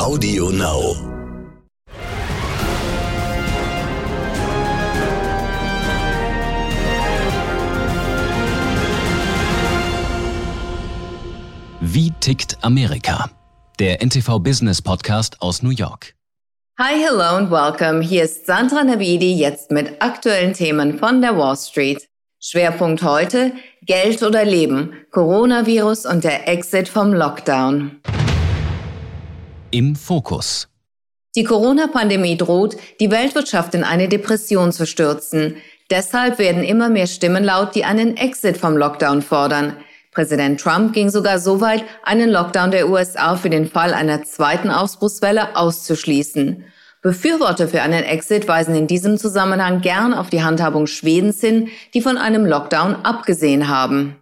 Audio Now. Wie tickt Amerika? Der NTV Business Podcast aus New York. Hi, hello and welcome. Hier ist Sandra Navidi jetzt mit aktuellen Themen von der Wall Street. Schwerpunkt heute Geld oder Leben, Coronavirus und der Exit vom Lockdown. Im Fokus. Die Corona-Pandemie droht, die Weltwirtschaft in eine Depression zu stürzen. Deshalb werden immer mehr Stimmen laut, die einen Exit vom Lockdown fordern. Präsident Trump ging sogar so weit, einen Lockdown der USA für den Fall einer zweiten Ausbruchswelle auszuschließen. Befürworter für einen Exit weisen in diesem Zusammenhang gern auf die Handhabung Schwedens hin, die von einem Lockdown abgesehen haben.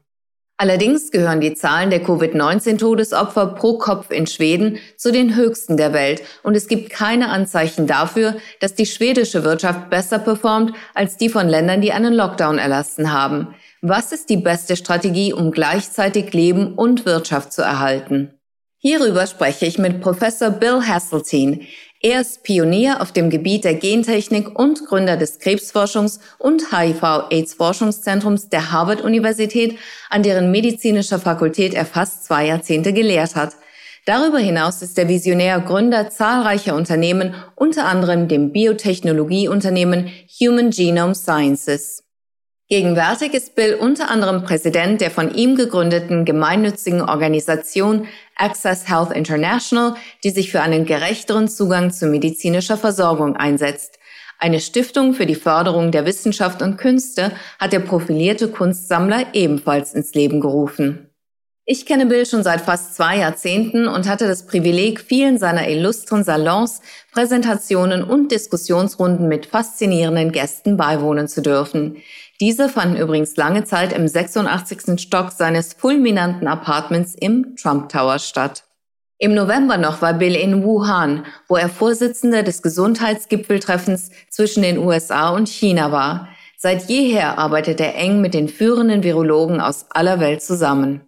Allerdings gehören die Zahlen der Covid-19-Todesopfer pro Kopf in Schweden zu den höchsten der Welt und es gibt keine Anzeichen dafür, dass die schwedische Wirtschaft besser performt als die von Ländern, die einen Lockdown erlassen haben. Was ist die beste Strategie, um gleichzeitig Leben und Wirtschaft zu erhalten? Hierüber spreche ich mit Professor Bill Hasseltine. Er ist Pionier auf dem Gebiet der Gentechnik und Gründer des Krebsforschungs- und HIV-AIDS-Forschungszentrums der Harvard-Universität, an deren medizinischer Fakultät er fast zwei Jahrzehnte gelehrt hat. Darüber hinaus ist er Visionär Gründer zahlreicher Unternehmen, unter anderem dem Biotechnologieunternehmen Human Genome Sciences. Gegenwärtig ist Bill unter anderem Präsident der von ihm gegründeten gemeinnützigen Organisation Access Health International, die sich für einen gerechteren Zugang zu medizinischer Versorgung einsetzt. Eine Stiftung für die Förderung der Wissenschaft und Künste hat der profilierte Kunstsammler ebenfalls ins Leben gerufen. Ich kenne Bill schon seit fast zwei Jahrzehnten und hatte das Privileg, vielen seiner illustren Salons, Präsentationen und Diskussionsrunden mit faszinierenden Gästen beiwohnen zu dürfen. Diese fanden übrigens lange Zeit im 86. Stock seines fulminanten Apartments im Trump Tower statt. Im November noch war Bill in Wuhan, wo er Vorsitzender des Gesundheitsgipfeltreffens zwischen den USA und China war. Seit jeher arbeitet er eng mit den führenden Virologen aus aller Welt zusammen.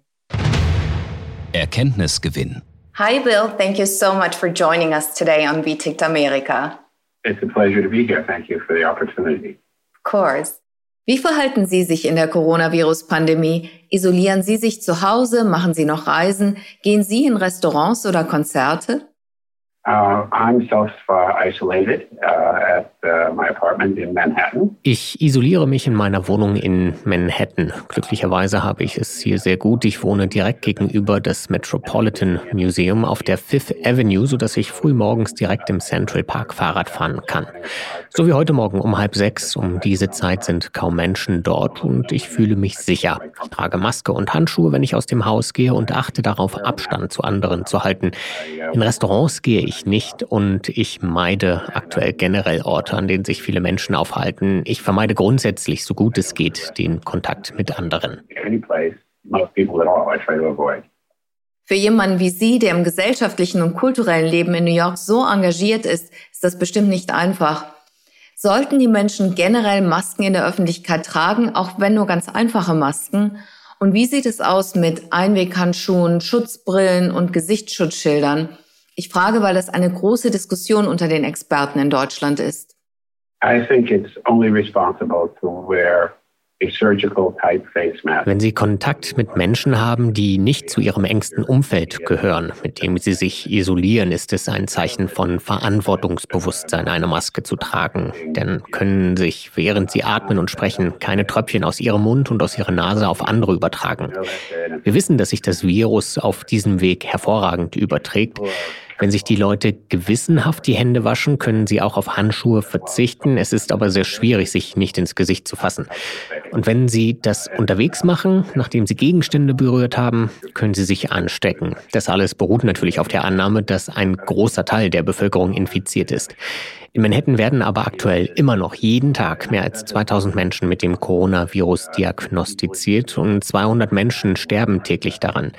Erkenntnisgewinn. Hi, Bill. Thank you so much for joining us today on VTICT America. It's a pleasure to be here. Thank you for the opportunity. Of course. Wie verhalten Sie sich in der Coronavirus-Pandemie? Isolieren Sie sich zu Hause? Machen Sie noch Reisen? Gehen Sie in Restaurants oder Konzerte? Uh, I'm self-isolated uh, at Manhattan. Ich isoliere mich in meiner Wohnung in Manhattan. Glücklicherweise habe ich es hier sehr gut. Ich wohne direkt gegenüber des Metropolitan Museum auf der Fifth Avenue, sodass ich frühmorgens direkt im Central Park Fahrrad fahren kann. So wie heute Morgen um halb sechs. Um diese Zeit sind kaum Menschen dort und ich fühle mich sicher. Ich trage Maske und Handschuhe, wenn ich aus dem Haus gehe und achte darauf, Abstand zu anderen zu halten. In Restaurants gehe ich nicht und ich meide aktuell generell Orte, an denen sich viele Menschen aufhalten. Ich vermeide grundsätzlich, so gut es geht, den Kontakt mit anderen. Für jemanden wie Sie, der im gesellschaftlichen und kulturellen Leben in New York so engagiert ist, ist das bestimmt nicht einfach. Sollten die Menschen generell Masken in der Öffentlichkeit tragen, auch wenn nur ganz einfache Masken? Und wie sieht es aus mit Einweghandschuhen, Schutzbrillen und Gesichtsschutzschildern? Ich frage, weil das eine große Diskussion unter den Experten in Deutschland ist. Wenn Sie Kontakt mit Menschen haben, die nicht zu Ihrem engsten Umfeld gehören, mit dem Sie sich isolieren, ist es ein Zeichen von Verantwortungsbewusstsein, eine Maske zu tragen. Denn können sich, während Sie atmen und sprechen, keine Tröpfchen aus Ihrem Mund und aus Ihrer Nase auf andere übertragen. Wir wissen, dass sich das Virus auf diesem Weg hervorragend überträgt. Wenn sich die Leute gewissenhaft die Hände waschen, können sie auch auf Handschuhe verzichten. Es ist aber sehr schwierig, sich nicht ins Gesicht zu fassen. Und wenn sie das unterwegs machen, nachdem sie Gegenstände berührt haben, können sie sich anstecken. Das alles beruht natürlich auf der Annahme, dass ein großer Teil der Bevölkerung infiziert ist. In Manhattan werden aber aktuell immer noch jeden Tag mehr als 2000 Menschen mit dem Coronavirus diagnostiziert und 200 Menschen sterben täglich daran.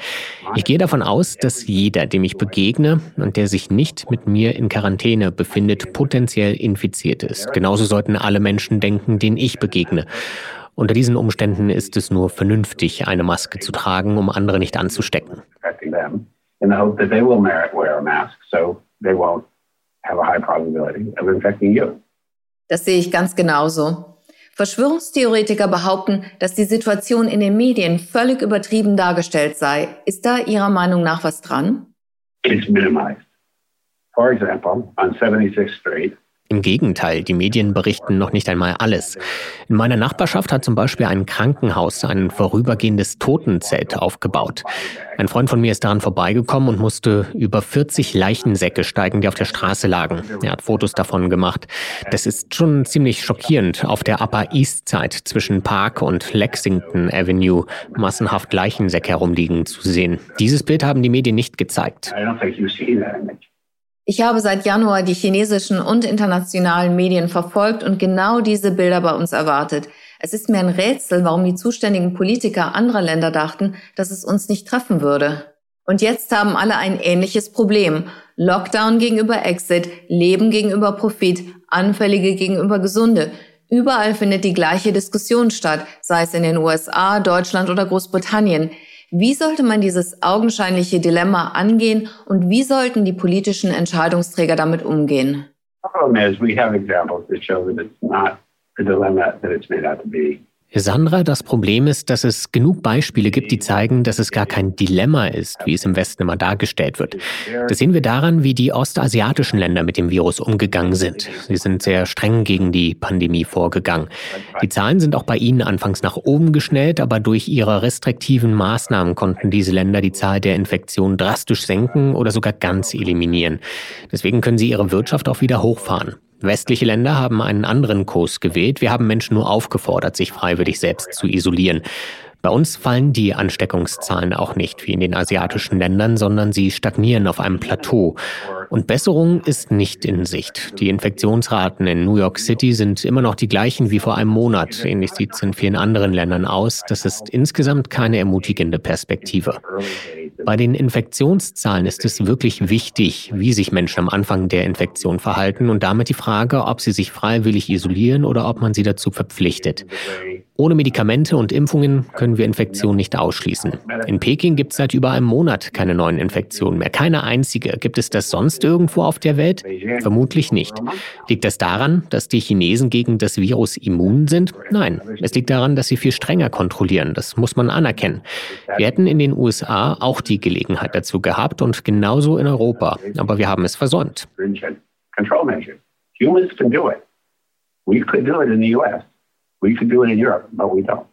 Ich gehe davon aus, dass jeder, dem ich begegne und der sich nicht mit mir in Quarantäne befindet, potenziell infiziert ist. Genauso sollten alle Menschen denken, denen ich begegne. Unter diesen Umständen ist es nur vernünftig, eine Maske zu tragen, um andere nicht anzustecken. they won't have a high probability of infecting you. Das sehe ich ganz genauso. Verschwörungstheoretiker behaupten, dass die Situation in den Medien völlig übertrieben dargestellt sei. Ist da Ihrer Meinung nach was dran? It's minimized. For example, on 76th Street, im Gegenteil, die Medien berichten noch nicht einmal alles. In meiner Nachbarschaft hat zum Beispiel ein Krankenhaus ein vorübergehendes Totenzelt aufgebaut. Ein Freund von mir ist daran vorbeigekommen und musste über 40 Leichensäcke steigen, die auf der Straße lagen. Er hat Fotos davon gemacht. Das ist schon ziemlich schockierend, auf der Upper East Side zwischen Park und Lexington Avenue massenhaft Leichensäcke herumliegen zu sehen. Dieses Bild haben die Medien nicht gezeigt. I don't think you see that. Ich habe seit Januar die chinesischen und internationalen Medien verfolgt und genau diese Bilder bei uns erwartet. Es ist mir ein Rätsel, warum die zuständigen Politiker anderer Länder dachten, dass es uns nicht treffen würde. Und jetzt haben alle ein ähnliches Problem. Lockdown gegenüber Exit, Leben gegenüber Profit, Anfällige gegenüber Gesunde. Überall findet die gleiche Diskussion statt, sei es in den USA, Deutschland oder Großbritannien. Wie sollte man dieses augenscheinliche Dilemma angehen und wie sollten die politischen Entscheidungsträger damit umgehen? The problem is we have examples that show that it's not the dilemma that it's made out to be. Sandra, das Problem ist, dass es genug Beispiele gibt, die zeigen, dass es gar kein Dilemma ist, wie es im Westen immer dargestellt wird. Das sehen wir daran, wie die ostasiatischen Länder mit dem Virus umgegangen sind. Sie sind sehr streng gegen die Pandemie vorgegangen. Die Zahlen sind auch bei ihnen anfangs nach oben geschnellt, aber durch ihre restriktiven Maßnahmen konnten diese Länder die Zahl der Infektionen drastisch senken oder sogar ganz eliminieren. Deswegen können sie ihre Wirtschaft auch wieder hochfahren. Westliche Länder haben einen anderen Kurs gewählt. Wir haben Menschen nur aufgefordert, sich freiwillig selbst zu isolieren. Bei uns fallen die Ansteckungszahlen auch nicht wie in den asiatischen Ländern, sondern sie stagnieren auf einem Plateau. Und Besserung ist nicht in Sicht. Die Infektionsraten in New York City sind immer noch die gleichen wie vor einem Monat. Ähnlich sieht es in vielen anderen Ländern aus. Das ist insgesamt keine ermutigende Perspektive. Bei den Infektionszahlen ist es wirklich wichtig, wie sich Menschen am Anfang der Infektion verhalten und damit die Frage, ob sie sich freiwillig isolieren oder ob man sie dazu verpflichtet. Ohne Medikamente und Impfungen können wir Infektionen nicht ausschließen. In Peking gibt es seit über einem Monat keine neuen Infektionen mehr. Keine einzige. Gibt es das sonst irgendwo auf der Welt? Vermutlich nicht. Liegt das daran, dass die Chinesen gegen das Virus immun sind? Nein. Es liegt daran, dass sie viel strenger kontrollieren. Das muss man anerkennen. Wir hätten in den USA auch die Gelegenheit dazu gehabt und genauso in Europa. Aber wir haben es versäumt. Humans can do it. We could do it in the US. We could do it in Europe, but we don't.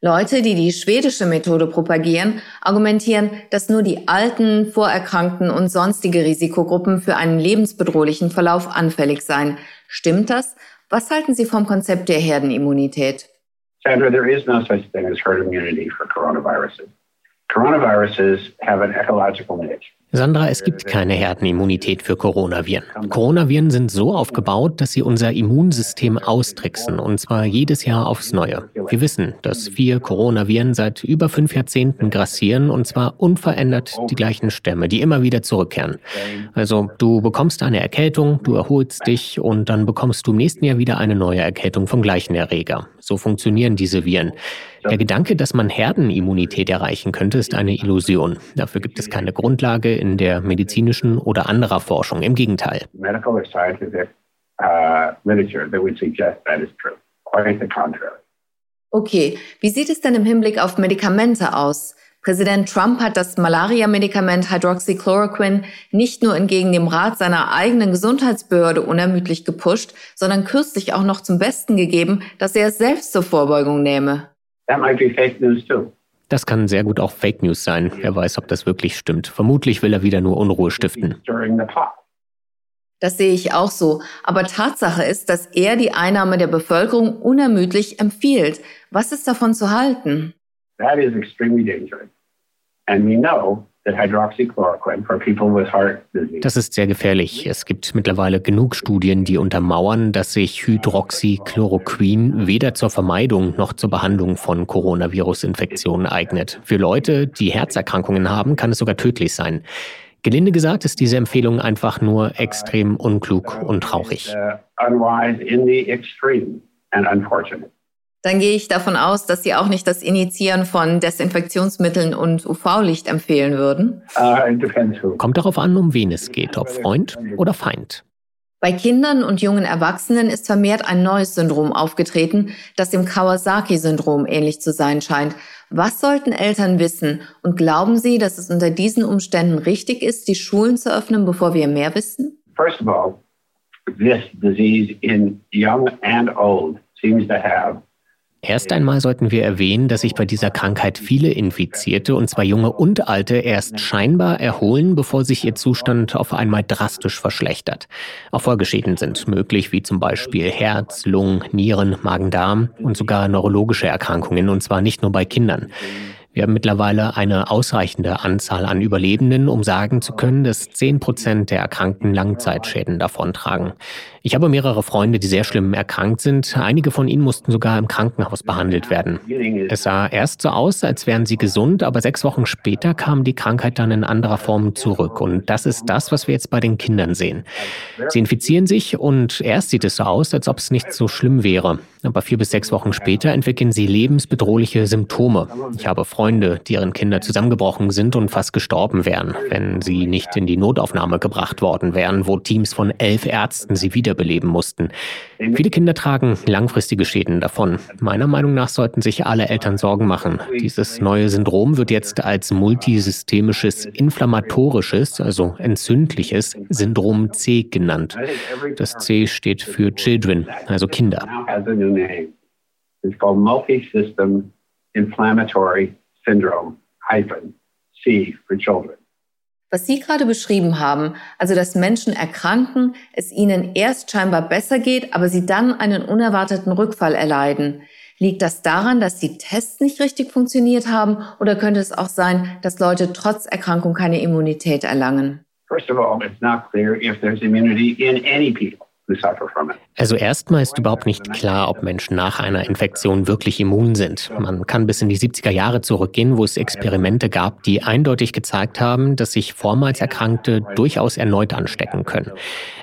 Leute, die die schwedische Methode propagieren, argumentieren, dass nur die alten, Vorerkrankten und sonstige Risikogruppen für einen lebensbedrohlichen Verlauf anfällig seien. Stimmt das? Was halten Sie vom Konzept der Herdenimmunität? Sandra, there is no such thing as herd immunity for coronaviruses. Coronaviruses have an ecological niche. Sandra, es gibt keine Herdenimmunität für Coronaviren. Coronaviren sind so aufgebaut, dass sie unser Immunsystem austricksen, und zwar jedes Jahr aufs Neue. Wir wissen, dass vier Coronaviren seit über fünf Jahrzehnten grassieren, und zwar unverändert die gleichen Stämme, die immer wieder zurückkehren. Also du bekommst eine Erkältung, du erholst dich und dann bekommst du im nächsten Jahr wieder eine neue Erkältung vom gleichen Erreger. So funktionieren diese Viren. Der Gedanke, dass man Herdenimmunität erreichen könnte, ist eine Illusion. Dafür gibt es keine Grundlage in der medizinischen oder anderer Forschung. Im Gegenteil. Medical or scientific uh, literature that would suggest that is true. Quite the contrary. Okay, wie sieht es denn im Hinblick auf Medikamente aus? Präsident Trump hat das Malaria-Medikament Hydroxychloroquine nicht nur entgegen dem Rat seiner eigenen Gesundheitsbehörde unermüdlich gepusht, sondern kürzlich auch noch zum Besten gegeben, dass er es selbst zur Vorbeugung nehme. That might be fake news too. Das kann sehr gut auch Fake News sein. Wer weiß, ob das wirklich stimmt. Vermutlich will er wieder nur Unruhe stiften. Das sehe ich auch so. Aber Tatsache ist, dass er die Einnahme der Bevölkerung unermüdlich empfiehlt. Was ist davon zu halten? That is extremely dangerous. And we know that hydroxychloroquine for people with heart disease Das ist sehr gefährlich. Es gibt mittlerweile genug Studien, die untermauern, dass sich Hydroxychloroquin weder zur Vermeidung noch zur Behandlung von Coronavirus-Infektionen eignet. Für Leute, die Herzerkrankungen haben, kann es sogar tödlich sein. Gelinde gesagt ist diese Empfehlung einfach nur extrem unklug und traurig. uh, unwise in the extreme and unfortunate. Dann gehe ich davon aus, dass Sie auch nicht das Initiieren von Desinfektionsmitteln und UV-Licht empfehlen würden. Uh, Kommt darauf an, um wen es geht, ob Freund oder Feind. Bei Kindern und jungen Erwachsenen ist vermehrt ein neues Syndrom aufgetreten, das dem Kawasaki-Syndrom ähnlich zu sein scheint. Was sollten Eltern wissen? Und glauben Sie, dass es unter diesen Umständen richtig ist, die Schulen zu öffnen, bevor wir mehr wissen? First of all, this disease in young and old seems to have Erst einmal sollten wir erwähnen, dass sich bei dieser Krankheit viele Infizierte, und zwar junge und alte, erst scheinbar erholen, bevor sich ihr Zustand auf einmal drastisch verschlechtert. Auch Folgeschäden sind möglich, wie zum Beispiel Herz, Lungen, Nieren, Magen-Darm und sogar neurologische Erkrankungen, und zwar nicht nur bei Kindern. Wir haben mittlerweile eine ausreichende Anzahl an Überlebenden, um sagen zu können, dass 10 Prozent der Erkrankten Langzeitschäden davontragen. Ich habe mehrere Freunde, die sehr schlimm erkrankt sind. Einige von ihnen mussten sogar im Krankenhaus behandelt werden. Es sah erst so aus, als wären sie gesund, aber sechs Wochen später kam die Krankheit dann in anderer Form zurück. Und das ist das, was wir jetzt bei den Kindern sehen. Sie infizieren sich und erst sieht es so aus, als ob es nicht so schlimm wäre. Aber vier bis sechs Wochen später entwickeln sie lebensbedrohliche Symptome. Ich habe Freunde, deren Kinder zusammengebrochen sind und fast gestorben wären, wenn sie nicht in die Notaufnahme gebracht worden wären, wo Teams von elf Ärzten sie wieder wiederbeleben mussten. Viele Kinder tragen langfristige Schäden davon. Meiner Meinung nach sollten sich alle Eltern Sorgen machen. Dieses neue Syndrom wird jetzt als multisystemisches inflammatorisches, also entzündliches Syndrom C genannt. Das C steht für Children, also Kinder. It's called Multisystem Inflammatory Syndrome, hyphen, C for children. Was Sie gerade beschrieben haben, also dass Menschen erkranken, es ihnen erst scheinbar besser geht, aber sie dann einen unerwarteten Rückfall erleiden. Liegt das daran, dass die Tests nicht richtig funktioniert haben oder könnte es auch sein, dass Leute trotz Erkrankung keine Immunität erlangen? First of all, it's not clear if there's immunity in any people. Also erstmal ist überhaupt nicht klar, ob Menschen nach einer Infektion wirklich immun sind. Man kann bis in die 70er Jahre zurückgehen, wo es Experimente gab, die eindeutig gezeigt haben, dass sich vormals Erkrankte durchaus erneut anstecken können.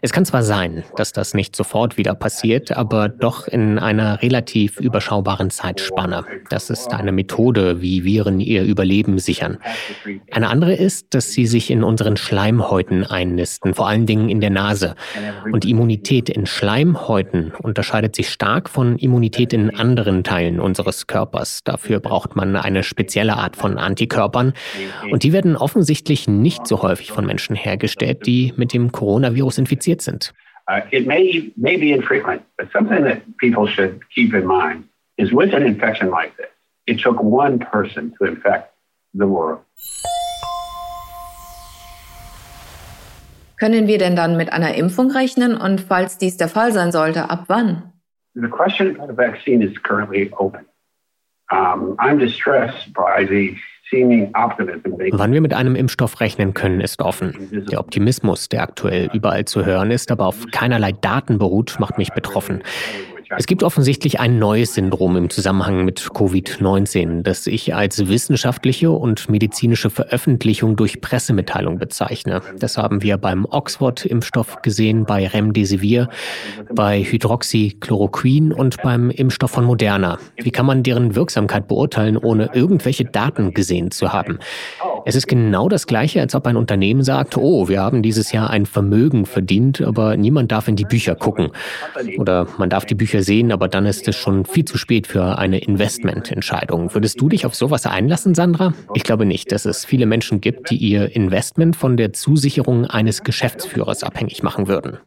Es kann zwar sein, dass das nicht sofort wieder passiert, aber doch in einer relativ überschaubaren Zeitspanne. Das ist eine Methode, wie Viren ihr Überleben sichern. Eine andere ist, dass sie sich in unseren Schleimhäuten einnisten, vor allen Dingen in der Nase. Und Immunität Immunität in Schleimhäuten unterscheidet sich stark von Immunität in anderen Teilen unseres Körpers. Dafür braucht man eine spezielle Art von Antikörpern und die werden offensichtlich nicht so häufig von Menschen hergestellt, die mit dem Coronavirus infiziert sind. Uh, it may, may be infrequent, but something that people should keep in mind is with an infection like this, it took one person to infect the world. Können wir denn dann mit einer Impfung rechnen und falls dies der Fall sein sollte, ab wann? The question about a vaccine is currently open. Um, I'm distressed by the Wann wir mit einem Impfstoff rechnen können, ist offen. Der Optimismus, der aktuell überall zu hören ist, aber auf keinerlei Daten beruht, macht mich betroffen. Es gibt offensichtlich ein neues Syndrom im Zusammenhang mit Covid-19, das ich als wissenschaftliche und medizinische Veröffentlichung durch Pressemitteilung bezeichne. Das haben wir beim Oxford-Impfstoff gesehen, bei Remdesivir, bei Hydroxychloroquin und beim Impfstoff von Moderna. Wie kann man deren Wirksamkeit beurteilen, ohne irgendwelche Daten gesehen zu haben? Es ist genau das Gleiche, als ob ein Unternehmen sagt, oh, wir haben dieses Jahr ein Vermögen verdient, aber niemand darf in die Bücher gucken. Oder man darf die Bücher sehen, aber dann ist es schon viel zu spät für eine Investmententscheidung. Würdest du dich auf sowas einlassen, Sandra? Ich glaube nicht, dass es viele Menschen gibt, die ihr Investment von der Zusicherung eines Geschäftsführers abhängig machen würden.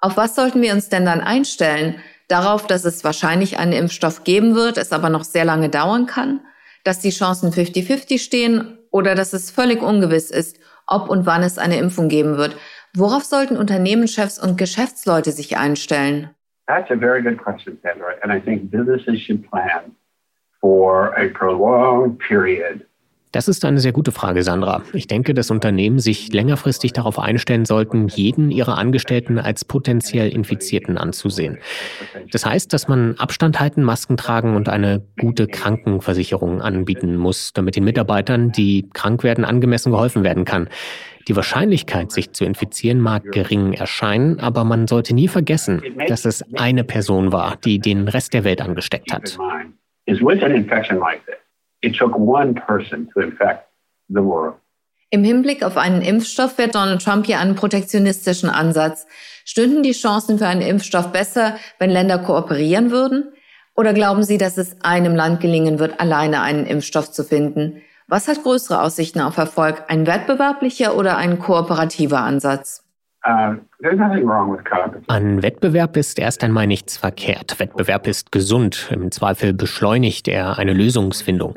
Auf was sollten wir uns denn dann einstellen? Darauf, dass es wahrscheinlich einen Impfstoff geben wird, es aber noch sehr lange dauern kann? Dass die Chancen 50-50 stehen oder dass es völlig ungewiss ist, ob und wann es eine Impfung geben wird. Worauf sollten Unternehmenschefs und Geschäftsleute sich einstellen? That's a very good question, Sandra. And I think businesses should plan for a prolonged period das ist eine sehr gute Frage, Sandra. Ich denke, dass Unternehmen sich längerfristig darauf einstellen sollten, jeden ihrer Angestellten als potenziell Infizierten anzusehen. Das heißt, dass man Abstand halten, Masken tragen und eine gute Krankenversicherung anbieten muss, damit den Mitarbeitern, die krank werden, angemessen geholfen werden kann. Die Wahrscheinlichkeit, sich zu infizieren, mag gering erscheinen, aber man sollte nie vergessen, dass es eine Person war, die den Rest der Welt angesteckt hat. Im Hinblick auf einen Impfstoff fährt Donald Trump hier einen protektionistischen Ansatz. Stünden die Chancen für einen Impfstoff besser, wenn Länder kooperieren würden? Oder glauben Sie, dass es einem Land gelingen wird, alleine einen Impfstoff zu finden? Was hat größere Aussichten auf Erfolg, ein wettbewerblicher oder ein kooperativer Ansatz? An Wettbewerb ist erst einmal nichts verkehrt. Wettbewerb ist gesund. Im Zweifel beschleunigt er eine Lösungsfindung.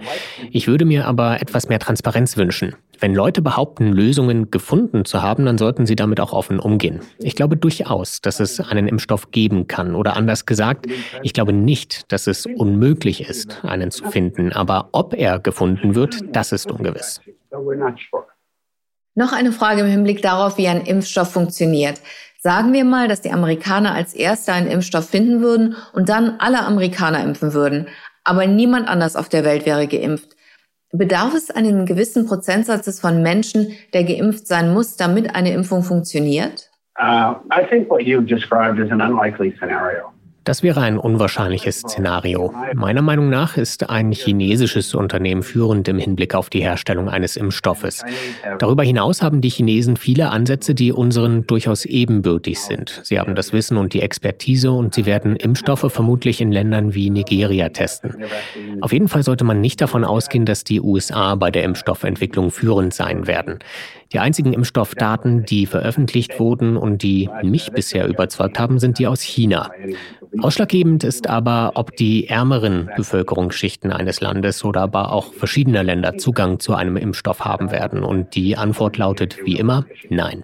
Ich würde mir aber etwas mehr Transparenz wünschen. Wenn Leute behaupten, Lösungen gefunden zu haben, dann sollten sie damit auch offen umgehen. Ich glaube durchaus, dass es einen Impfstoff geben kann. Oder anders gesagt, ich glaube nicht, dass es unmöglich ist, einen zu finden. Aber ob er gefunden wird, das ist ungewiss. Noch eine Frage im Hinblick darauf, wie ein Impfstoff funktioniert. Sagen wir mal, dass die Amerikaner als Erste einen Impfstoff finden würden und dann alle Amerikaner impfen würden, aber niemand anders auf der Welt wäre geimpft. Bedarf es einen gewissen Prozentsatzes von Menschen, der geimpft sein muss, damit eine Impfung funktioniert? Uh, I think what you've described is an unlikely scenario. Das wäre ein unwahrscheinliches Szenario. Meiner Meinung nach ist ein chinesisches Unternehmen führend im Hinblick auf die Herstellung eines Impfstoffes. Darüber hinaus haben die Chinesen viele Ansätze, die unseren durchaus ebenbürtig sind. Sie haben das Wissen und die Expertise und sie werden Impfstoffe vermutlich in Ländern wie Nigeria testen. Auf jeden Fall sollte man nicht davon ausgehen, dass die USA bei der Impfstoffentwicklung führend sein werden. Die einzigen Impfstoffdaten, die veröffentlicht wurden und die mich bisher überzeugt haben, sind die aus China. Ausschlaggebend ist aber, ob die ärmeren Bevölkerungsschichten eines Landes oder aber auch verschiedener Länder Zugang zu einem Impfstoff haben werden. Und die Antwort lautet wie immer nein.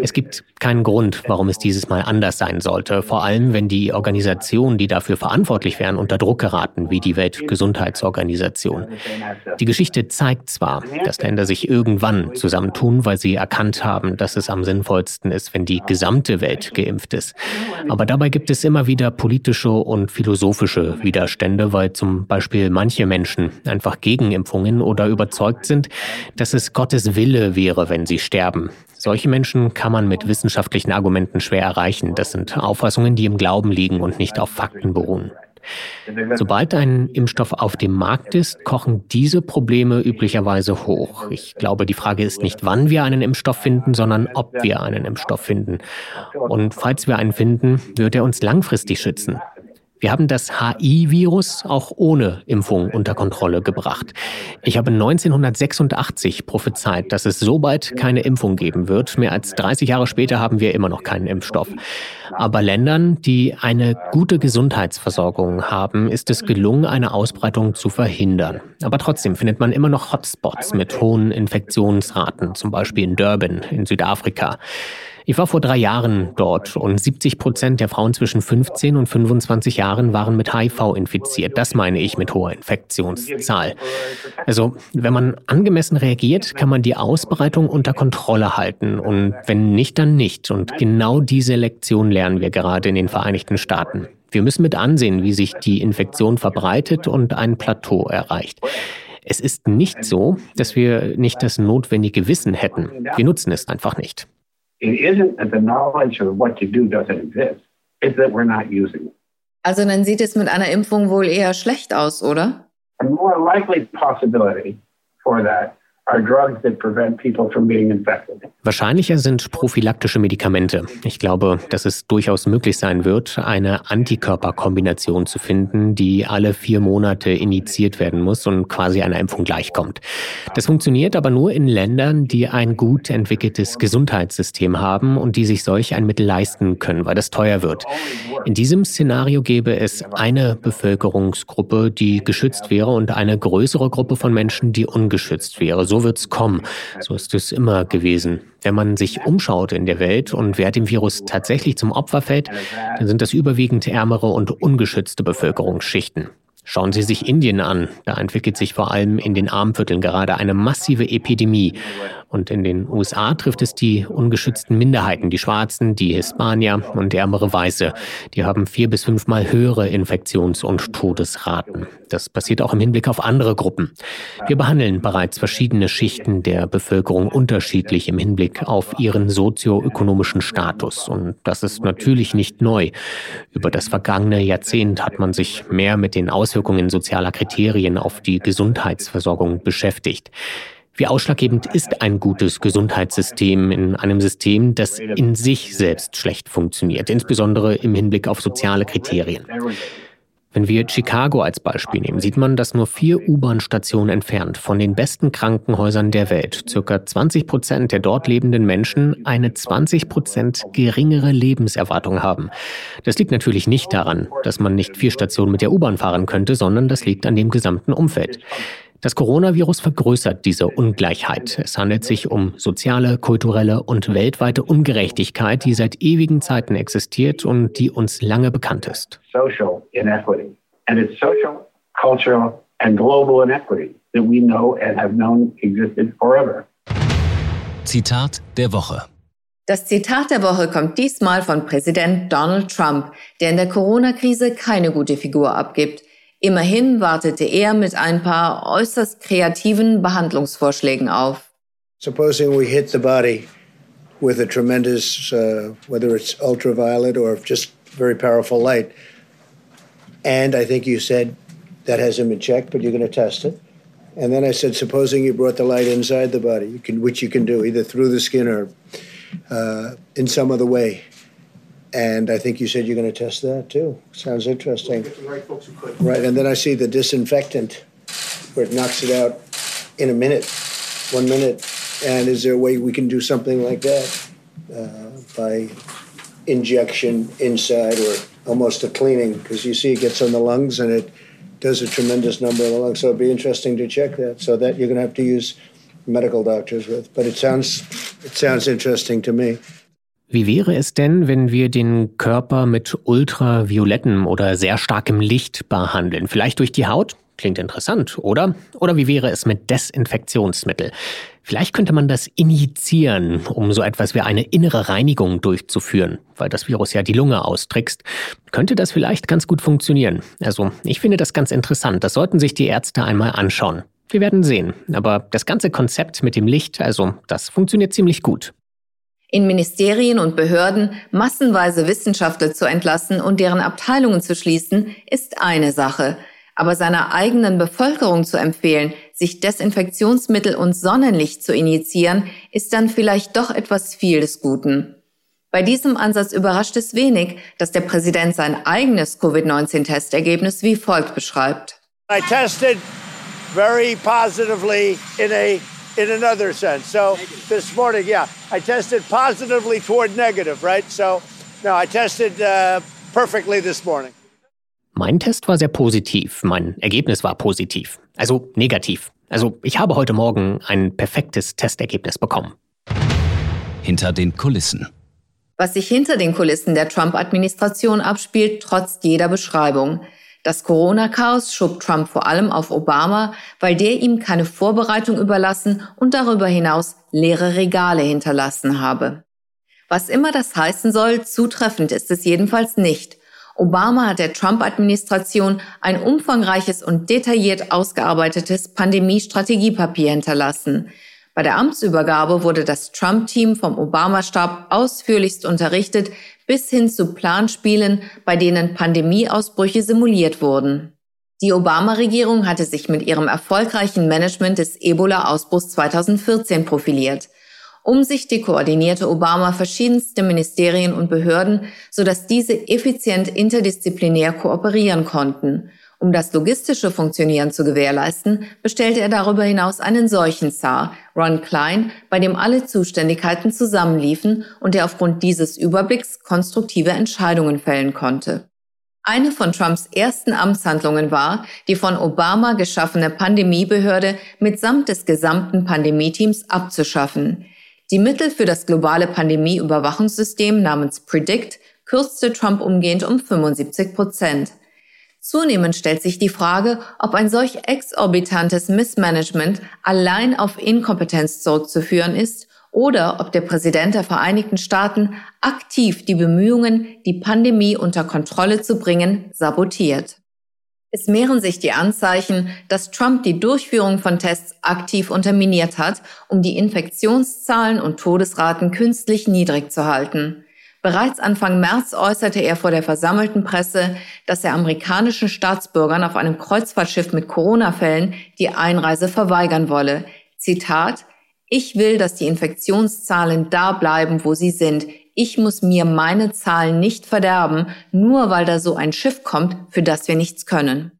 Es gibt keinen Grund, warum es dieses Mal anders sein sollte, vor allem wenn die Organisationen, die dafür verantwortlich wären, unter Druck geraten, wie die Weltgesundheitsorganisation. Die Geschichte zeigt zwar, dass Länder sich irgendwann zusammentun, weil sie erkannt haben, dass es am sinnvollsten ist, wenn die gesamte Welt geimpft ist. Aber dabei gibt es immer wieder politische und philosophische Widerstände, weil zum Beispiel manche Menschen einfach gegen Impfungen oder überzeugt sind, dass es Gottes Wille wäre, wenn sie sterben. Solche Menschen kann man mit wissenschaftlichen Argumenten schwer erreichen. Das sind Auffassungen, die im Glauben liegen und nicht auf Fakten beruhen. Sobald ein Impfstoff auf dem Markt ist, kochen diese Probleme üblicherweise hoch. Ich glaube, die Frage ist nicht, wann wir einen Impfstoff finden, sondern ob wir einen Impfstoff finden. Und falls wir einen finden, wird er uns langfristig schützen. Wir haben das HI-Virus auch ohne Impfung unter Kontrolle gebracht. Ich habe 1986 prophezeit, dass es so bald keine Impfung geben wird. Mehr als 30 Jahre später haben wir immer noch keinen Impfstoff. Aber Ländern, die eine gute Gesundheitsversorgung haben, ist es gelungen, eine Ausbreitung zu verhindern. Aber trotzdem findet man immer noch Hotspots mit hohen Infektionsraten, zum Beispiel in Durban in Südafrika. Ich war vor drei Jahren dort und 70 Prozent der Frauen zwischen 15 und 25 Jahren waren mit HIV infiziert. Das meine ich mit hoher Infektionszahl. Also, wenn man angemessen reagiert, kann man die Ausbreitung unter Kontrolle halten und wenn nicht, dann nicht. Und genau diese Lektion lernen wir gerade in den Vereinigten Staaten. Wir müssen mit ansehen, wie sich die Infektion verbreitet und ein Plateau erreicht. Es ist nicht so, dass wir nicht das notwendige Wissen hätten. Wir nutzen es einfach nicht. It isn't that the knowledge of what to do doesn't exist, it's that we're not using it. Also dann sieht es mit einer Impfung wohl eher schlecht aus, oder? A more likely possibility for that Wahrscheinlicher sind prophylaktische Medikamente. Ich glaube, dass es durchaus möglich sein wird, eine Antikörperkombination zu finden, die alle vier Monate initiiert werden muss und quasi einer Impfung gleichkommt. Das funktioniert aber nur in Ländern, die ein gut entwickeltes Gesundheitssystem haben und die sich solch ein Mittel leisten können, weil das teuer wird. In diesem Szenario gäbe es eine Bevölkerungsgruppe, die geschützt wäre und eine größere Gruppe von Menschen, die ungeschützt wäre. So wird's kommen. So ist es immer gewesen. Wenn man sich umschaut in der Welt und wer dem Virus tatsächlich zum Opfer fällt, dann sind das überwiegend ärmere und ungeschützte Bevölkerungsschichten. Schauen Sie sich Indien an. Da entwickelt sich vor allem in den Armvierteln gerade eine massive Epidemie. Und in den USA trifft es die ungeschützten Minderheiten, die Schwarzen, die Hispanier und ärmere Weiße. Die haben vier bis fünfmal höhere Infektions- und Todesraten. Das passiert auch im Hinblick auf andere Gruppen. Wir behandeln bereits verschiedene Schichten der Bevölkerung unterschiedlich im Hinblick auf ihren sozioökonomischen Status. Und das ist natürlich nicht neu. Über das vergangene Jahrzehnt hat man sich mehr mit den Auswirkungen sozialer Kriterien auf die Gesundheitsversorgung beschäftigt. Wie ausschlaggebend ist ein gutes Gesundheitssystem in einem System, das in sich selbst schlecht funktioniert, insbesondere im Hinblick auf soziale Kriterien? Wenn wir Chicago als Beispiel nehmen, sieht man, dass nur vier U-Bahn-Stationen entfernt von den besten Krankenhäusern der Welt circa 20 Prozent der dort lebenden Menschen eine 20 Prozent geringere Lebenserwartung haben. Das liegt natürlich nicht daran, dass man nicht vier Stationen mit der U-Bahn fahren könnte, sondern das liegt an dem gesamten Umfeld. Das Coronavirus vergrößert diese Ungleichheit. Es handelt sich um soziale, kulturelle und weltweite Ungerechtigkeit, die seit ewigen Zeiten existiert und die uns lange bekannt ist. Social inequity. And it's social, cultural and global inequity that we know and have known existed forever. Zitat der Woche. Das Zitat der Woche kommt diesmal von Präsident Donald Trump, der in der Corona-Krise keine gute Figur abgibt. Immerhin wartete er mit ein paar äußerst kreativen Behandlungsvorschlägen auf. Supposing we hit the body with a tremendous, uh, whether it's ultraviolet or just very powerful light, and I think you said that hasn't been checked, but you're going to test it. And then I said, supposing you brought the light inside the body, you can, which you can do either through the skin or uh, in some other way. And I think you said you're going to test that too. Sounds interesting. Right, right, and then I see the disinfectant where it knocks it out in a minute, one minute. And is there a way we can do something like that uh, by injection inside or almost a cleaning? Because you see it gets on the lungs and it does a tremendous number of the lungs. So it'd be interesting to check that. So that you're going to have to use medical doctors with. But it sounds it sounds interesting to me. Wie wäre es denn, wenn wir den Körper mit ultraviolettem oder sehr starkem Licht behandeln? Vielleicht durch die Haut? Klingt interessant, oder? Oder wie wäre es mit Desinfektionsmittel? Vielleicht könnte man das injizieren, um so etwas wie eine innere Reinigung durchzuführen, weil das Virus ja die Lunge austrickst. Könnte das vielleicht ganz gut funktionieren? Also, ich finde das ganz interessant. Das sollten sich die Ärzte einmal anschauen. Wir werden sehen. Aber das ganze Konzept mit dem Licht, also, das funktioniert ziemlich gut in Ministerien und Behörden massenweise Wissenschaftler zu entlassen und deren Abteilungen zu schließen, ist eine Sache. Aber seiner eigenen Bevölkerung zu empfehlen, sich Desinfektionsmittel und Sonnenlicht zu injizieren, ist dann vielleicht doch etwas viel des Guten. Bei diesem Ansatz überrascht es wenig, dass der Präsident sein eigenes Covid-19-Testergebnis wie folgt beschreibt. I tested very positively in a in another sense. So negative. this morning, yeah, I tested positively toward negative, right? So no, I tested uh, perfectly this morning. Mein Test war sehr positiv. Mein Ergebnis war positiv. Also negativ. Also ich habe heute Morgen ein perfektes Testergebnis bekommen. Hinter den Kulissen. Was sich hinter den Kulissen der Trump-Administration abspielt, trotz jeder Beschreibung. Das Corona-Chaos schob Trump vor allem auf Obama, weil der ihm keine Vorbereitung überlassen und darüber hinaus leere Regale hinterlassen habe. Was immer das heißen soll, zutreffend ist es jedenfalls nicht. Obama hat der Trump-Administration ein umfangreiches und detailliert ausgearbeitetes Pandemie-Strategiepapier hinterlassen. Bei der Amtsübergabe wurde das Trump-Team vom Obama-Stab ausführlichst unterrichtet, bis hin zu Planspielen, bei denen Pandemieausbrüche simuliert wurden. Die Obama-Regierung hatte sich mit ihrem erfolgreichen Management des Ebola-Ausbruchs 2014 profiliert. Umsichtig koordinierte Obama verschiedenste Ministerien und Behörden, sodass diese effizient interdisziplinär kooperieren konnten. Um das logistische Funktionieren zu gewährleisten, bestellte er darüber hinaus einen Seuchenzar, Ron Klein, bei dem alle Zuständigkeiten zusammenliefen und der aufgrund dieses Überblicks konstruktive Entscheidungen fällen konnte. Eine von Trumps ersten Amtshandlungen war, die von Obama geschaffene Pandemiebehörde mitsamt des gesamten Pandemieteams abzuschaffen. Die Mittel für das globale Pandemieüberwachungssystem namens PREDICT kürzte Trump umgehend um 75 Prozent. Zunehmend stellt sich die Frage, ob ein solch exorbitantes Missmanagement allein auf Inkompetenz zurückzuführen ist oder ob der Präsident der Vereinigten Staaten aktiv die Bemühungen, die Pandemie unter Kontrolle zu bringen, sabotiert. Es mehren sich die Anzeichen, dass Trump die Durchführung von Tests aktiv unterminiert hat, um die Infektionszahlen und Todesraten künstlich niedrig zu halten. Bereits Anfang März äußerte er vor der versammelten Presse, dass er amerikanischen Staatsbürgern auf einem Kreuzfahrtschiff mit Corona-Fällen die Einreise verweigern wolle. Zitat, ich will, dass die Infektionszahlen da bleiben, wo sie sind. Ich muss mir meine Zahlen nicht verderben, nur weil da so ein Schiff kommt, für das wir nichts können.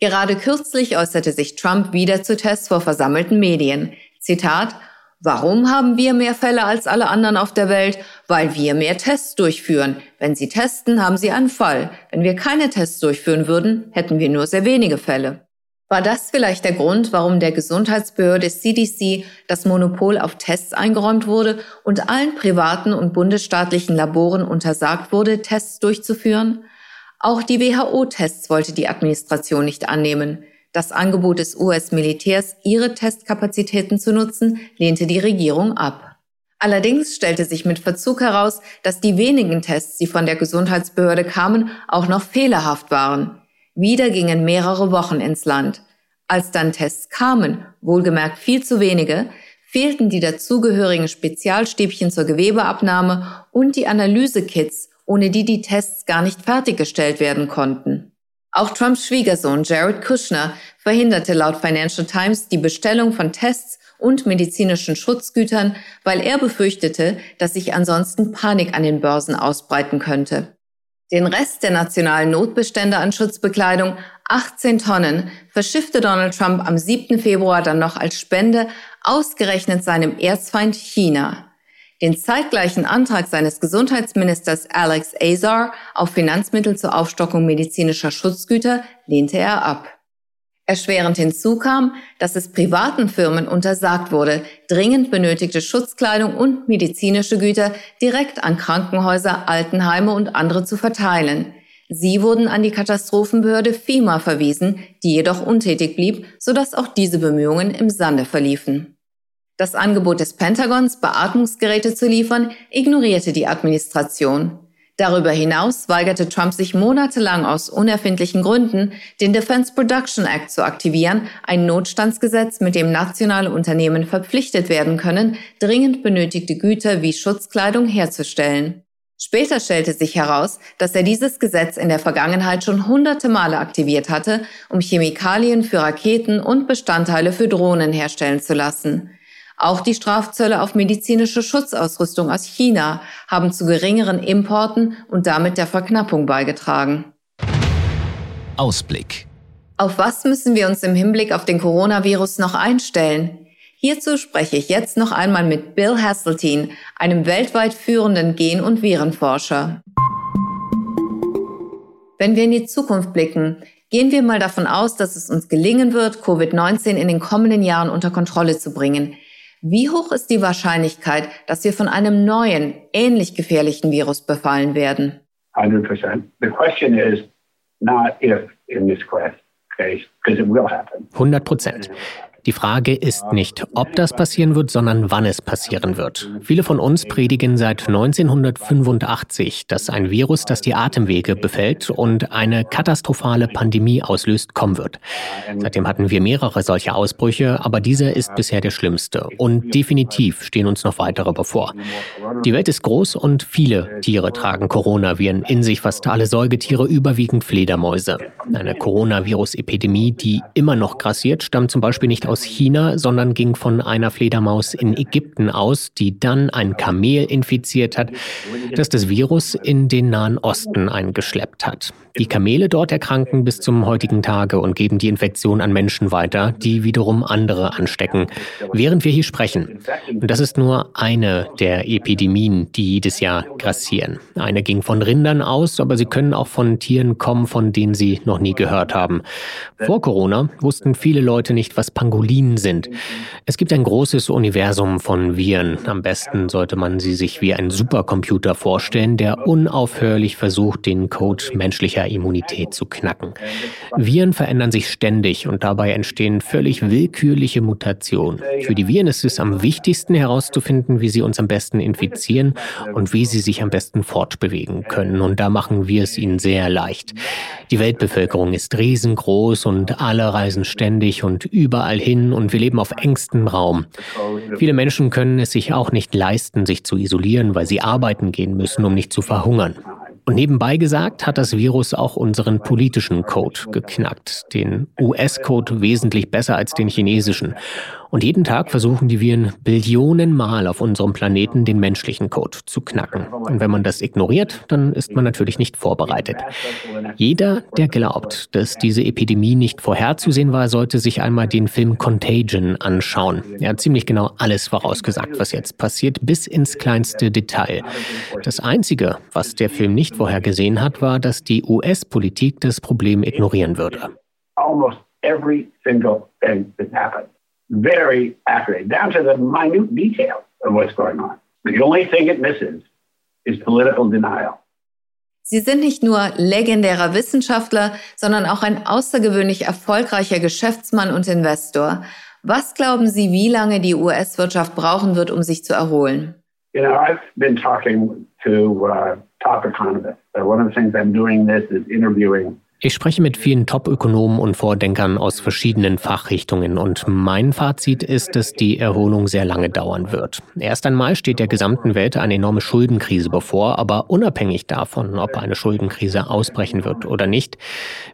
Gerade kürzlich äußerte sich Trump wieder zu Tests vor versammelten Medien. Zitat, Warum haben wir mehr Fälle als alle anderen auf der Welt? Weil wir mehr Tests durchführen. Wenn Sie testen, haben Sie einen Fall. Wenn wir keine Tests durchführen würden, hätten wir nur sehr wenige Fälle. War das vielleicht der Grund, warum der Gesundheitsbehörde CDC das Monopol auf Tests eingeräumt wurde und allen privaten und bundesstaatlichen Laboren untersagt wurde, Tests durchzuführen? Auch die WHO-Tests wollte die Administration nicht annehmen. Das Angebot des US-Militärs, ihre Testkapazitäten zu nutzen, lehnte die Regierung ab. Allerdings stellte sich mit Verzug heraus, dass die wenigen Tests, die von der Gesundheitsbehörde kamen, auch noch fehlerhaft waren. Wieder gingen mehrere Wochen ins Land. Als dann Tests kamen, wohlgemerkt viel zu wenige, fehlten die dazugehörigen Spezialstäbchen zur Gewebeabnahme und die Analysekits, ohne die die Tests gar nicht fertiggestellt werden konnten. Auch Trumps Schwiegersohn Jared Kushner verhinderte laut Financial Times die Bestellung von Tests und medizinischen Schutzgütern, weil er befürchtete, dass sich ansonsten Panik an den Börsen ausbreiten könnte. Den Rest der nationalen Notbestände an Schutzbekleidung, 18 Tonnen, verschiffte Donald Trump am 7. Februar dann noch als Spende ausgerechnet seinem Erzfeind China. Den zeitgleichen Antrag seines Gesundheitsministers Alex Azar auf Finanzmittel zur Aufstockung medizinischer Schutzgüter lehnte er ab. Erschwerend hinzu kam, dass es privaten Firmen untersagt wurde, dringend benötigte Schutzkleidung und medizinische Güter direkt an Krankenhäuser, Altenheime und andere zu verteilen. Sie wurden an die Katastrophenbehörde FEMA verwiesen, die jedoch untätig blieb, sodass auch diese Bemühungen im Sande verliefen. Das Angebot des Pentagons, Beatmungsgeräte zu liefern, ignorierte die Administration. Darüber hinaus weigerte Trump sich monatelang aus unerfindlichen Gründen, den Defense Production Act zu aktivieren, ein Notstandsgesetz, mit dem nationale Unternehmen verpflichtet werden können, dringend benötigte Güter wie Schutzkleidung herzustellen. Später stellte sich heraus, dass er dieses Gesetz in der Vergangenheit schon hunderte Male aktiviert hatte, um Chemikalien für Raketen und Bestandteile für Drohnen herstellen zu lassen. Auch die Strafzölle auf medizinische Schutzausrüstung aus China haben zu geringeren Importen und damit der Verknappung beigetragen. Ausblick. Auf was müssen wir uns im Hinblick auf den Coronavirus noch einstellen? Hierzu spreche ich jetzt noch einmal mit Bill Hasseltine, einem weltweit führenden Gen- und Virenforscher. Wenn wir in die Zukunft blicken, gehen wir mal davon aus, dass es uns gelingen wird, Covid-19 in den kommenden Jahren unter Kontrolle zu bringen. Wie hoch ist die Wahrscheinlichkeit, dass wir von einem neuen, ähnlich gefährlichen Virus befallen werden? 100%. The question is not if in this case, because it will happen. 100 Prozent. Die Frage ist nicht, ob das passieren wird, sondern wann es passieren wird. Viele von uns predigen seit 1985, dass ein Virus, das die Atemwege befällt und eine katastrophale Pandemie auslöst, kommen wird. Seitdem hatten wir mehrere solche Ausbrüche, aber dieser ist bisher der schlimmste. Und definitiv stehen uns noch weitere bevor. Die Welt ist groß und viele Tiere tragen Coronaviren in sich, fast alle Säugetiere, überwiegend Fledermäuse. Eine Coronavirus-Epidemie, die immer noch grassiert, stammt zum Beispiel nicht aus aus China, sondern ging von einer Fledermaus in Ägypten aus, die dann ein Kamel infiziert hat, das das Virus in den Nahen Osten eingeschleppt hat. Die Kamele dort erkranken bis zum heutigen Tage und geben die Infektion an Menschen weiter, die wiederum andere anstecken, während wir hier sprechen. Und das ist nur eine der Epidemien, die jedes Jahr grassieren. Eine ging von Rindern aus, aber sie können auch von Tieren kommen, von denen sie noch nie gehört haben. Vor Corona wussten viele Leute nicht, was Pangolin Pangolin sind. Es gibt ein großes Universum von Viren. Am besten sollte man sie sich wie ein Supercomputer vorstellen, der unaufhörlich versucht, den Code menschlicher Immunität zu knacken. Viren verändern sich ständig und dabei entstehen völlig willkürliche Mutationen. Für die Viren ist es am wichtigsten herauszufinden, wie sie uns am besten infizieren und wie sie sich am besten fortbewegen können. Und da machen wir es ihnen sehr leicht. Die Weltbevölkerung ist riesengroß und alle reisen ständig und überall hin und wir leben auf engstem Raum. Viele Menschen können es sich auch nicht leisten, sich zu isolieren, weil sie arbeiten gehen müssen, um nicht zu verhungern. Und nebenbei gesagt hat das Virus auch unseren politischen Code geknackt, den US-Code wesentlich besser als den chinesischen. Und jeden Tag versuchen die Viren Billionenmal auf unserem Planeten den menschlichen Code zu knacken. Und wenn man das ignoriert, dann ist man natürlich nicht vorbereitet. Jeder, der glaubt, dass diese Epidemie nicht vorherzusehen war, sollte sich einmal den Film Contagion anschauen. Er hat ziemlich genau alles vorausgesagt, was jetzt passiert, bis ins kleinste Detail. Das Einzige, was der Film nicht vorhergesehen hat, war, dass die US-Politik das Problem ignorieren würde. Almost every single thing that happened very accurate, down to the minute detail of what's going on. The only thing it misses is political denial. Sie sind nicht nur legendärer Wissenschaftler, sondern auch ein außergewöhnlich erfolgreicher Geschäftsmann und Investor. Was glauben Sie, wie lange die US-Wirtschaft brauchen wird, um sich zu erholen? You know, I've been talking to uh, top economists. Uh, one of the things I'm doing this is interviewing ich spreche mit vielen Top-Ökonomen und Vordenkern aus verschiedenen Fachrichtungen und mein Fazit ist, dass die Erholung sehr lange dauern wird. Erst einmal steht der gesamten Welt eine enorme Schuldenkrise bevor, aber unabhängig davon, ob eine Schuldenkrise ausbrechen wird oder nicht,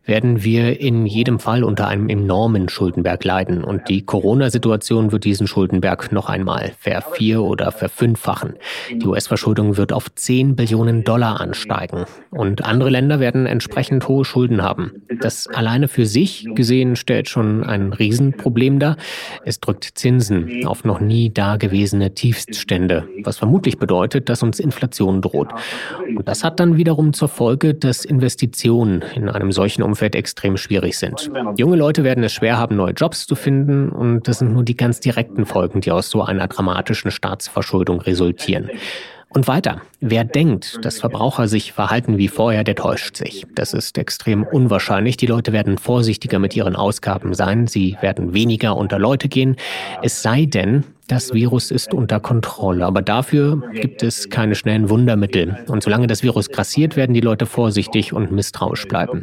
werden wir in jedem Fall unter einem enormen Schuldenberg leiden und die Corona-Situation wird diesen Schuldenberg noch einmal vervier- oder verfünffachen. Die US-Verschuldung wird auf 10 Billionen Dollar ansteigen und andere Länder werden entsprechend hohe Schulden Schulden haben. Das alleine für sich gesehen stellt schon ein Riesenproblem dar. Es drückt Zinsen auf noch nie dagewesene Tiefststände, was vermutlich bedeutet, dass uns Inflation droht. Und das hat dann wiederum zur Folge, dass Investitionen in einem solchen Umfeld extrem schwierig sind. Junge Leute werden es schwer haben, neue Jobs zu finden und das sind nur die ganz direkten Folgen, die aus so einer dramatischen Staatsverschuldung resultieren. Und weiter. Wer denkt, dass Verbraucher sich verhalten wie vorher, der täuscht sich. Das ist extrem unwahrscheinlich. Die Leute werden vorsichtiger mit ihren Ausgaben sein. Sie werden weniger unter Leute gehen. Es sei denn, das Virus ist unter Kontrolle, aber dafür gibt es keine schnellen Wundermittel. Und solange das Virus grassiert, werden die Leute vorsichtig und misstrauisch bleiben.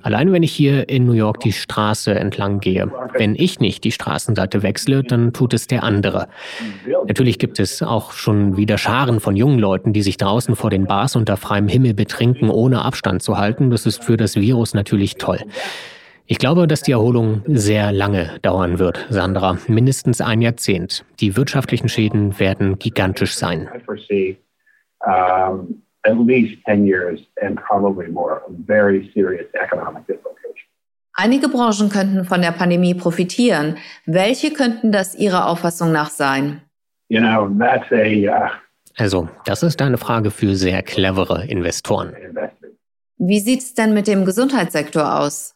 Allein wenn ich hier in New York die Straße entlang gehe, wenn ich nicht die Straßenseite wechsle, dann tut es der andere. Natürlich gibt es auch schon wieder Scharen von jungen Leuten, die sich draußen vor den Bars unter freiem Himmel betrinken, ohne Abstand zu halten. Das ist für das Virus natürlich toll. Ich glaube, dass die Erholung sehr lange dauern wird, Sandra, mindestens ein Jahrzehnt. Die wirtschaftlichen Schäden werden gigantisch sein. Einige Branchen könnten von der Pandemie profitieren. Welche könnten das Ihrer Auffassung nach sein? You know, that's a, uh, also, das ist eine Frage für sehr clevere Investoren. Wie sieht es denn mit dem Gesundheitssektor aus?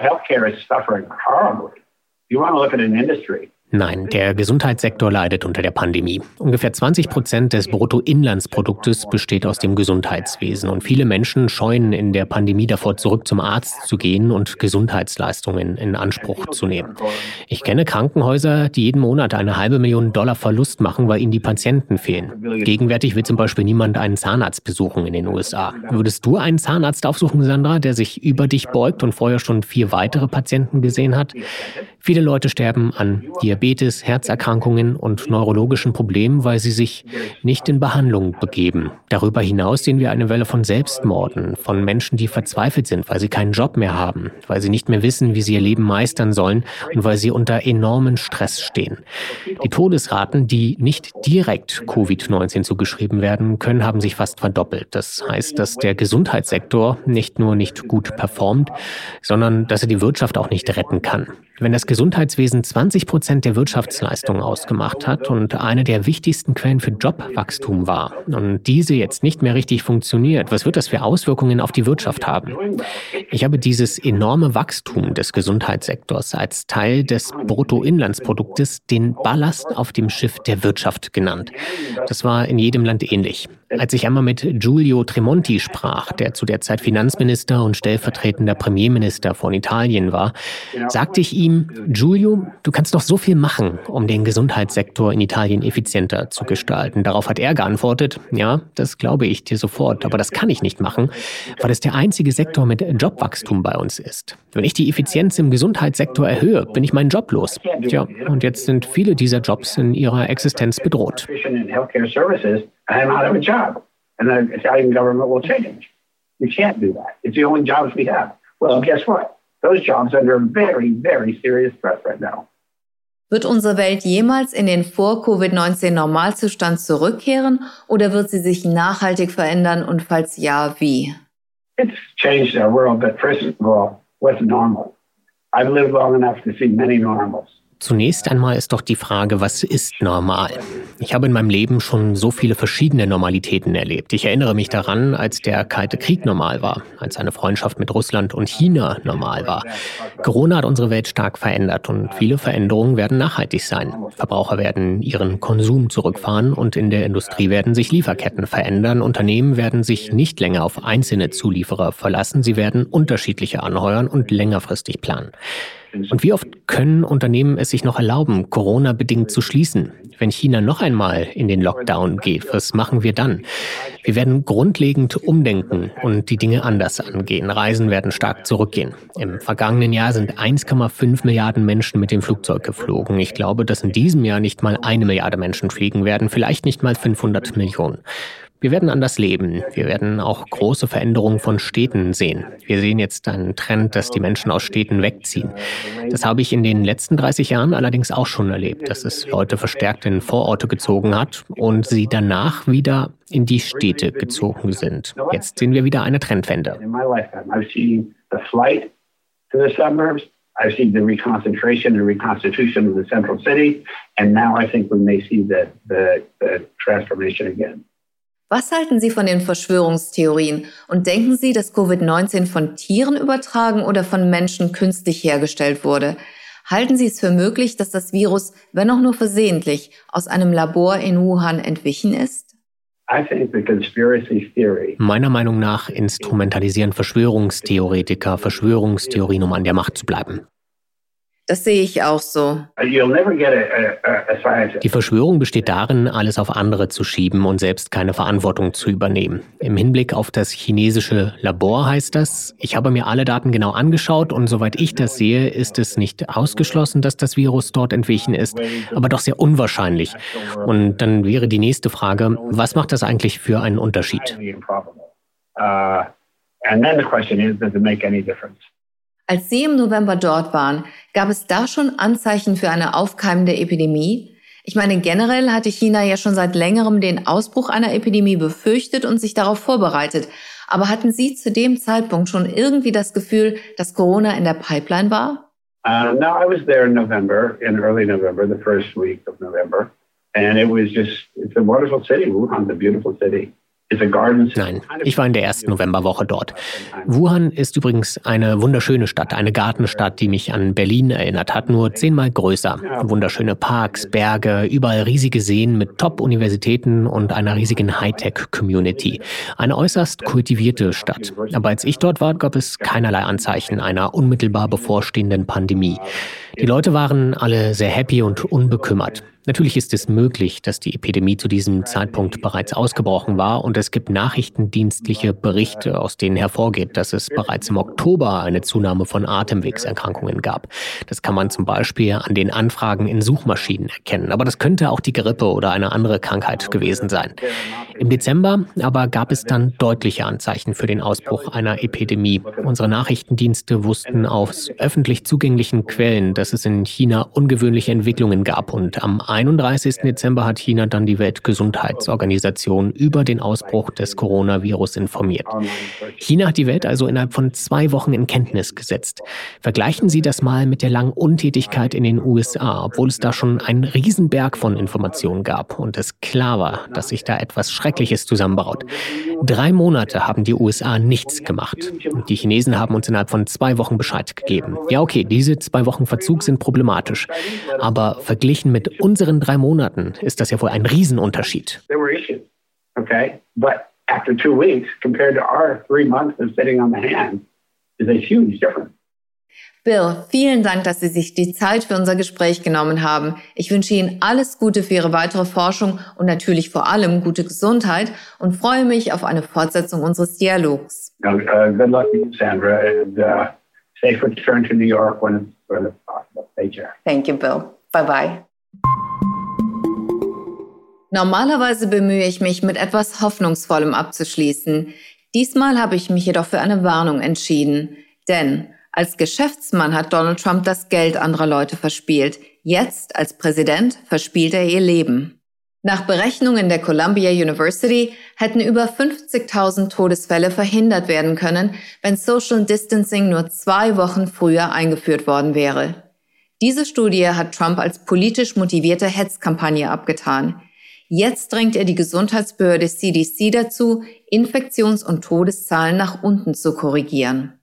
Healthcare is suffering horribly. You want to look at an industry Nein, der Gesundheitssektor leidet unter der Pandemie. Ungefähr 20 Prozent des Bruttoinlandsproduktes besteht aus dem Gesundheitswesen und viele Menschen scheuen in der Pandemie davor zurück zum Arzt zu gehen und Gesundheitsleistungen in Anspruch zu nehmen. Ich kenne Krankenhäuser, die jeden Monat eine halbe Million Dollar Verlust machen, weil ihnen die Patienten fehlen. Gegenwärtig will zum Beispiel niemand einen Zahnarzt besuchen in den USA. Würdest du einen Zahnarzt aufsuchen, Sandra, der sich über dich beugt und vorher schon vier weitere Patienten gesehen hat? Viele Leute sterben an Diabetes, Herzerkrankungen und neurologischen Problemen, weil sie sich nicht in Behandlung begeben. Darüber hinaus sehen wir eine Welle von Selbstmorden, von Menschen, die verzweifelt sind, weil sie keinen Job mehr haben, weil sie nicht mehr wissen, wie sie ihr Leben meistern sollen und weil sie unter enormen Stress stehen. Die Todesraten, die nicht direkt Covid-19 zugeschrieben werden können, haben sich fast verdoppelt. Das heißt, dass der Gesundheitssektor nicht nur nicht gut performt, sondern dass er die Wirtschaft auch nicht retten kann. Wenn das Gesundheitswesen 20 Prozent der der Wirtschaftsleistung ausgemacht hat und eine der wichtigsten Quellen für Jobwachstum war. Und diese jetzt nicht mehr richtig funktioniert, was wird das für Auswirkungen auf die Wirtschaft haben? Ich habe dieses enorme Wachstum des Gesundheitssektors als Teil des Bruttoinlandsproduktes den Ballast auf dem Schiff der Wirtschaft genannt. Das war in jedem Land ähnlich. Als ich einmal mit Giulio Tremonti sprach, der zu der Zeit Finanzminister und stellvertretender Premierminister von Italien war, sagte ich ihm, Giulio, du kannst doch so viel machen, um den Gesundheitssektor in Italien effizienter zu gestalten. Darauf hat er geantwortet, ja, das glaube ich dir sofort, aber das kann ich nicht machen, weil es der einzige Sektor mit Jobwachstum bei uns ist. Wenn ich die Effizienz im Gesundheitssektor erhöhe, bin ich meinen Job los. Tja, und jetzt sind viele dieser Jobs in ihrer Existenz bedroht. I'm out of a job. And the Italian government will change. You can't do that. It's the only jobs we have. Well, guess what? Those jobs are under very, very serious threat right now. Wird unsere Welt jemals in den Vor-Covid-19 Normalzustand zurückkehren oder wird sie sich nachhaltig verändern und falls ja, wie? It's changed our world, but first of all, what's normal? I've lived long enough to see many normals. Zunächst einmal ist doch die Frage, was ist normal? Ich habe in meinem Leben schon so viele verschiedene Normalitäten erlebt. Ich erinnere mich daran, als der Kalte Krieg normal war, als eine Freundschaft mit Russland und China normal war. Corona hat unsere Welt stark verändert und viele Veränderungen werden nachhaltig sein. Verbraucher werden ihren Konsum zurückfahren und in der Industrie werden sich Lieferketten verändern. Unternehmen werden sich nicht länger auf einzelne Zulieferer verlassen. Sie werden unterschiedliche anheuern und längerfristig planen. Und wie oft können Unternehmen es sich noch erlauben, Corona-bedingt zu schließen? Wenn China noch einmal in den Lockdown geht, was machen wir dann? Wir werden grundlegend umdenken und die Dinge anders angehen. Reisen werden stark zurückgehen. Im vergangenen Jahr sind 1,5 Milliarden Menschen mit dem Flugzeug geflogen. Ich glaube, dass in diesem Jahr nicht mal eine Milliarde Menschen fliegen werden, vielleicht nicht mal 500 Millionen. Wir werden anders leben. Wir werden auch große Veränderungen von Städten sehen. Wir sehen jetzt einen Trend, dass die Menschen aus Städten wegziehen. Das habe ich in den letzten 30 Jahren allerdings auch schon erlebt, dass es Leute verstärkt in Vororte gezogen hat und sie danach wieder in die Städte gezogen sind. Jetzt sehen wir wieder eine Trendwende. I've seen the reconcentration and reconstitution of the central city, and now I think we may see the, the, the transformation again. Was halten Sie von den Verschwörungstheorien und denken Sie, dass Covid-19 von Tieren übertragen oder von Menschen künstlich hergestellt wurde? Halten Sie es für möglich, dass das Virus, wenn auch nur versehentlich, aus einem Labor in Wuhan entwichen ist? Meiner Meinung nach instrumentalisieren Verschwörungstheoretiker Verschwörungstheorien, um an der Macht zu bleiben. Das sehe ich auch so. Die Verschwörung besteht darin, alles auf andere zu schieben und selbst keine Verantwortung zu übernehmen. Im Hinblick auf das chinesische Labor heißt das, ich habe mir alle Daten genau angeschaut und soweit ich das sehe, ist es nicht ausgeschlossen, dass das Virus dort entwichen ist, aber doch sehr unwahrscheinlich. Und dann wäre die nächste Frage, was macht das eigentlich für einen Unterschied? Uh, and then the question is, does it make any difference? Als Sie im November dort waren, gab es da schon Anzeichen für eine aufkeimende Epidemie? Ich meine, generell hatte China ja schon seit längerem den Ausbruch einer Epidemie befürchtet und sich darauf vorbereitet. Aber hatten Sie zu dem Zeitpunkt schon irgendwie das Gefühl, dass Corona in der Pipeline war? Uh, no, I was there in November, in early November, the first week of November. And it was just, it's a wonderful city. Wuhan's a beautiful city. Nein, ich war in der ersten Novemberwoche dort. Wuhan ist übrigens eine wunderschöne Stadt, eine Gartenstadt, die mich an Berlin erinnert hat, nur zehnmal größer. Wunderschöne Parks, Berge, überall riesige Seen mit Top-Universitäten und einer riesigen Hightech-Community. Eine äußerst kultivierte Stadt. Aber als ich dort war, gab es keinerlei Anzeichen einer unmittelbar bevorstehenden Pandemie. Die Leute waren alle sehr happy und unbekümmert. Natürlich ist es möglich, dass die Epidemie zu diesem Zeitpunkt bereits ausgebrochen war und es gibt nachrichtendienstliche Berichte, aus denen hervorgeht, dass es bereits im Oktober eine Zunahme von Atemwegserkrankungen gab. Das kann man zum Beispiel an den Anfragen in Suchmaschinen erkennen, aber das könnte auch die Grippe oder eine andere Krankheit gewesen sein. Im Dezember aber gab es dann deutliche Anzeichen für den Ausbruch einer Epidemie. Unsere Nachrichtendienste wussten aus öffentlich zugänglichen Quellen, dass dass es in China ungewöhnliche Entwicklungen gab. Und am 31. Dezember hat China dann die Weltgesundheitsorganisation über den Ausbruch des Coronavirus informiert. China hat die Welt also innerhalb von zwei Wochen in Kenntnis gesetzt. Vergleichen Sie das mal mit der langen Untätigkeit in den USA, obwohl es da schon einen Riesenberg von Informationen gab und es klar war, dass sich da etwas Schreckliches zusammenbraut. Drei Monate haben die USA nichts gemacht. Und die Chinesen haben uns innerhalb von zwei Wochen Bescheid gegeben. Ja, okay, diese zwei Wochen Verzug sind problematisch. Aber verglichen mit unseren drei Monaten ist das ja wohl ein Riesenunterschied. Bill, vielen Dank, dass Sie sich die Zeit für unser Gespräch genommen haben. Ich wünsche Ihnen alles Gute für Ihre weitere Forschung und natürlich vor allem gute Gesundheit und freue mich auf eine Fortsetzung unseres Dialogs. Uh, good luck Sandra, and uh, safe return to New York when it's possible. Take care. Thank you, Bill. Bye bye. Normalerweise bemühe ich mich, mit etwas Hoffnungsvollem abzuschließen. Diesmal habe ich mich jedoch für eine Warnung entschieden. Denn als Geschäftsmann hat Donald Trump das Geld anderer Leute verspielt. Jetzt, als Präsident, verspielt er ihr Leben. Nach Berechnungen der Columbia University hätten über 50.000 Todesfälle verhindert werden können, wenn Social Distancing nur zwei Wochen früher eingeführt worden wäre. Diese Studie hat Trump als politisch motivierte Hetzkampagne abgetan. Jetzt drängt er die Gesundheitsbehörde CDC dazu, Infektions- und Todeszahlen nach unten zu korrigieren.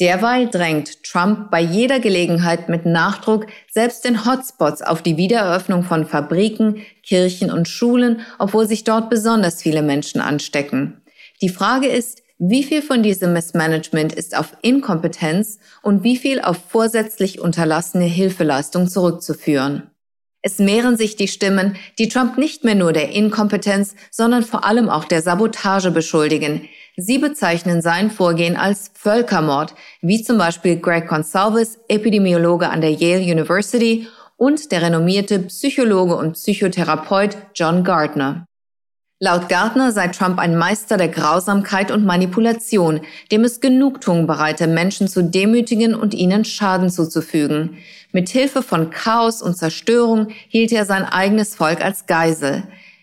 Derweil drängt Trump bei jeder Gelegenheit mit Nachdruck selbst in Hotspots auf die Wiedereröffnung von Fabriken, Kirchen und Schulen, obwohl sich dort besonders viele Menschen anstecken. Die Frage ist, wie viel von diesem Missmanagement ist auf Inkompetenz und wie viel auf vorsätzlich unterlassene Hilfeleistung zurückzuführen? Es mehren sich die Stimmen, die Trump nicht mehr nur der Inkompetenz, sondern vor allem auch der Sabotage beschuldigen, Sie bezeichnen sein Vorgehen als Völkermord, wie zum Beispiel Greg Consalves, Epidemiologe an der Yale University und der renommierte Psychologe und Psychotherapeut John Gardner. Laut Gardner sei Trump ein Meister der Grausamkeit und Manipulation, dem es Genugtuung bereite, Menschen zu demütigen und ihnen Schaden zuzufügen. Mit Hilfe von Chaos und Zerstörung hielt er sein eigenes Volk als Geisel.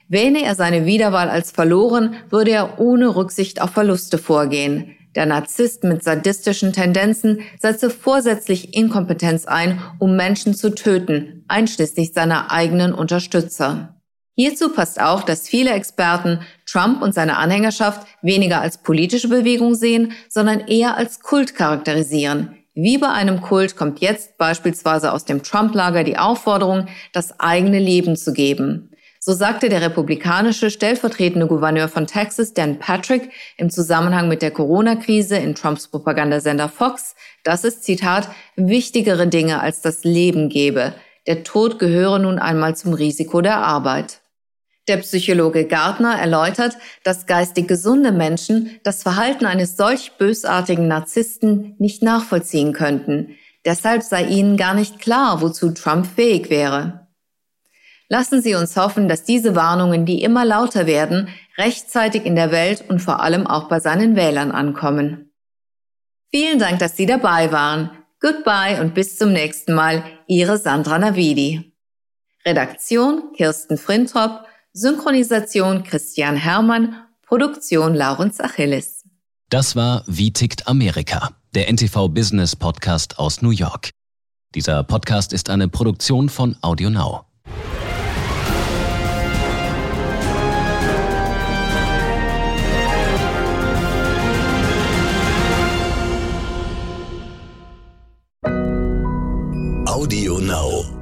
Wähne er seine Wiederwahl als verloren, würde er ohne Rücksicht auf Verluste vorgehen. Der Narzisst mit sadistischen Tendenzen setze vorsätzlich Inkompetenz ein, um Menschen zu töten, einschließlich seiner eigenen Unterstützer. Hierzu passt auch, dass viele Experten Trump und seine Anhängerschaft weniger als politische Bewegung sehen, sondern eher als Kult charakterisieren. Wie bei einem Kult kommt jetzt beispielsweise aus dem Trump-Lager die Aufforderung, das eigene Leben zu geben. So sagte der republikanische stellvertretende Gouverneur von Texas, Dan Patrick, im Zusammenhang mit der Corona-Krise in Trumps Propagandasender Fox, dass es, Zitat, wichtigere Dinge als das Leben gebe. Der Tod gehöre nun einmal zum Risiko der Arbeit. Der Psychologe Gardner erläutert, dass geistig gesunde Menschen das Verhalten eines solch bösartigen Narzissten nicht nachvollziehen könnten. Deshalb sei ihnen gar nicht klar, wozu Trump fähig wäre. Lassen Sie uns hoffen, dass diese Warnungen, die immer lauter werden, rechtzeitig in der Welt und vor allem auch bei seinen Wählern ankommen. Vielen Dank, dass Sie dabei waren. Goodbye und bis zum nächsten Mal. Ihre Sandra Navidi. Redaktion Kirsten Frintrop, Synchronisation Christian Hermann, Produktion Laurens Achilles. Das war Wie tickt Amerika, der NTV Business Podcast aus New York. Dieser Podcast ist eine Produktion von AudioNow. Audio Now.